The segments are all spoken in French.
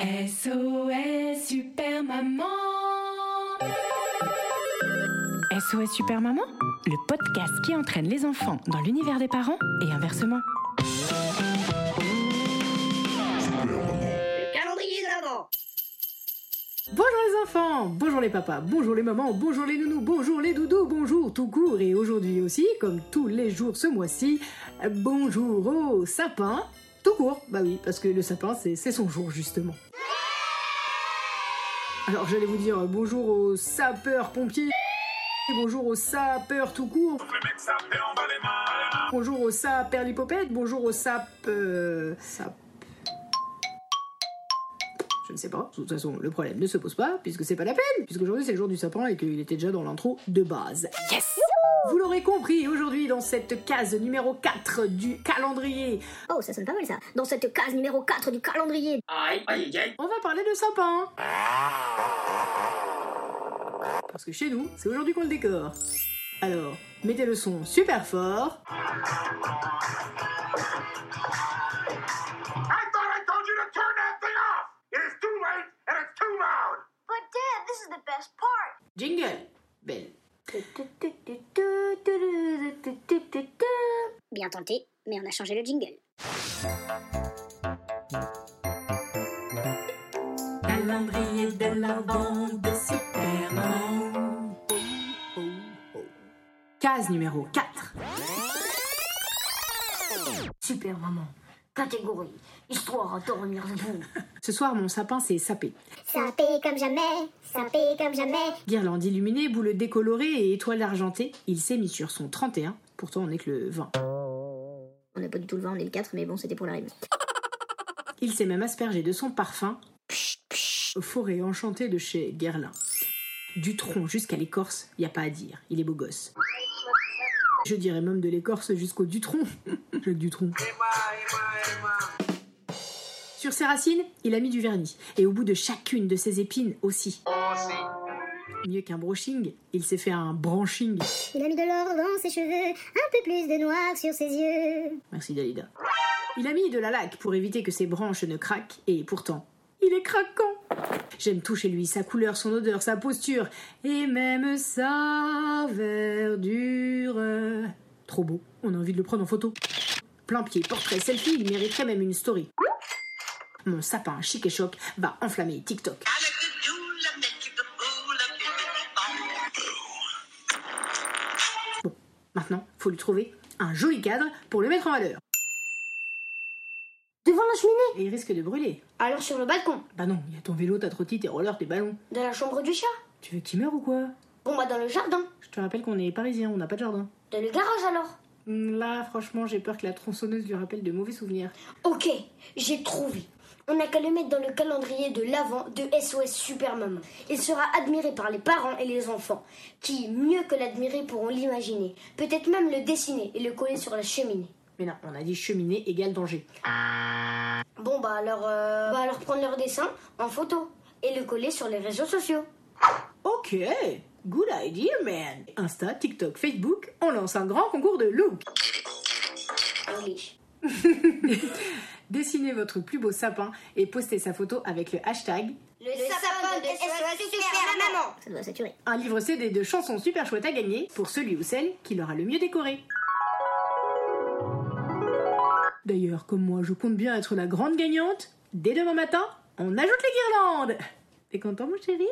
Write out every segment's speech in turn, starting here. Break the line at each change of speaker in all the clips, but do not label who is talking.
SOS Super Maman SOS Super Maman, le podcast qui entraîne les enfants dans l'univers des parents et inversement.
calendrier de l'avant
Bonjour les enfants, bonjour les papas, bonjour les mamans, bonjour les nounous, bonjour les doudous, bonjour tout court et aujourd'hui aussi, comme tous les jours ce mois-ci, bonjour au sapin, tout court, bah oui, parce que le sapin c'est son jour justement. Alors j'allais vous dire bonjour aux sapeurs-pompiers, bonjour aux sapeurs tout court, bonjour aux saperlipopèdes, bonjour aux sap... euh, sap... Je ne sais pas. De toute façon, le problème ne se pose pas, puisque c'est pas la peine, puisqu'aujourd'hui c'est le jour du sapin et qu'il était déjà dans l'intro de base.
Yes
Vous l'aurez compris, aujourd'hui dans cette case numéro 4 du calendrier,
Oh, ça sonne pas mal ça. Dans cette case numéro 4 du calendrier.
on va parler de sapin. Parce que chez nous, c'est aujourd'hui qu'on le décore. Alors, mettez le son super fort.
I thought I told you to turn that thing off! It is too late and it's too loud!
But Dad, this is the best part.
Jingle. Belle.
Bien tenté, mais on a changé le jingle.
Calendrier de l'avant de Superman.
Case numéro 4.
Super maman. Catégorie. Histoire à dormir debout.
Ce soir, mon sapin s'est sapé.
Sapé comme jamais, sapé comme jamais.
Guirlande illuminée, boule décolorée et étoile argentée, il s'est mis sur son 31, pourtant on n'est que le 20.
Pas du tout le 20, on est le 4, mais bon, c'était pour la rime.
Il s'est même aspergé de son parfum Forêt enchantée de chez Guerlain. Du tronc jusqu'à l'écorce, y a pas à dire, il est beau gosse. Je dirais même de l'écorce jusqu'au Dutron. Jacques Dutronc. Sur ses racines, il a mis du vernis. Et au bout de chacune de ses épines aussi. Mieux qu'un brushing, il s'est fait un branching.
Il a mis de l'or dans ses cheveux, un peu plus de noir sur ses yeux.
Merci Dalida. Il a mis de la laque pour éviter que ses branches ne craquent, et pourtant, il est craquant. J'aime tout chez lui, sa couleur, son odeur, sa posture, et même sa verdure. Trop beau, on a envie de le prendre en photo. Plein pied, portrait, selfie, il mériterait même une story. Mon sapin chic et choc va enflammer TikTok. Maintenant, faut lui trouver un joli cadre pour le mettre en valeur.
Devant la cheminée.
Et il risque de brûler.
Alors sur le balcon.
Bah non, il y a ton vélo, ta trottine, tes rollers, tes ballons.
De la chambre du chat.
Tu veux qu'il meure ou quoi?
Bon bah dans le jardin.
Je te rappelle qu'on est parisiens, on n'a pas de jardin.
Dans le garage alors.
Là, franchement, j'ai peur que la tronçonneuse lui rappelle de mauvais souvenirs.
Ok, j'ai trouvé. On n'a qu'à le mettre dans le calendrier de l'avant de SOS Super Maman. Il sera admiré par les parents et les enfants, qui, mieux que l'admirer, pourront l'imaginer. Peut-être même le dessiner et le coller sur la cheminée.
Mais non, on a dit cheminée égale danger.
Bon bah alors, euh, bah alors prendre leur dessin en photo et le coller sur les réseaux sociaux.
Ok, good idea, man. Insta, TikTok, Facebook, on lance un grand concours de look.
English.
Dessinez votre plus beau sapin et postez sa photo avec le hashtag
Le, sapin de SOS Super Maman.
Ça doit saturer.
un livre CD de chansons super chouettes à gagner pour celui ou celle qui l'aura le mieux décoré. D'ailleurs, comme moi, je compte bien être la grande gagnante, dès demain matin, on ajoute les guirlandes. T'es content, mon chéri?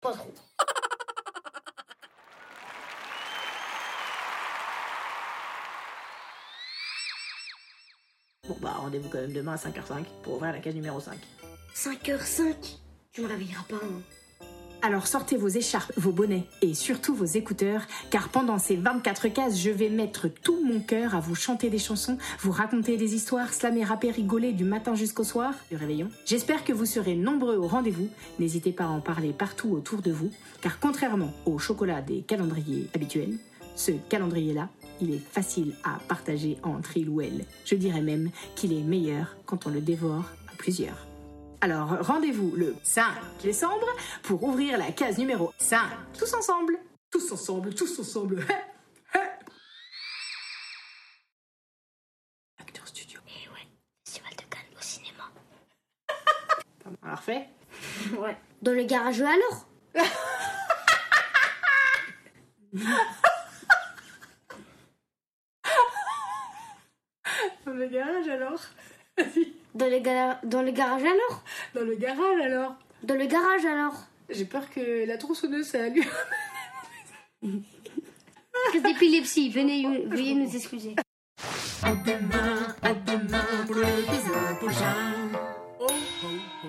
Pas trop.
Bon bah rendez-vous quand même demain à 5h05 pour ouvrir la case numéro 5.
5h05 Tu me réveilleras pas. hein.
Alors sortez vos écharpes, vos bonnets et surtout vos écouteurs, car pendant ces 24 cases, je vais mettre tout mon cœur à vous chanter des chansons, vous raconter des histoires, slammer, rapper, rigoler du matin jusqu'au soir, du réveillon. J'espère que vous serez nombreux au rendez-vous. N'hésitez pas à en parler partout autour de vous, car contrairement au chocolat des calendriers habituels, ce calendrier-là, il est facile à partager entre il ou elle. Je dirais même qu'il est meilleur quand on le dévore à plusieurs. Alors rendez-vous le 5 décembre pour ouvrir la case numéro 5. Tous ensemble. Tous ensemble, tous ensemble. Acteur studio.
Et ouais, Festival de Cannes au cinéma.
Alors fait
Ouais. Dans le garage alors?
le garage alors
dans le, ga- dans le garage alors?
Dans le garage alors
Dans le garage alors
J'ai peur que la tronçonneuse ça lui.
Crise d'épilepsie, venez, veuillez nous excuser.
À demain, à demain pour l'épisode prochain. Oh, oh, oh.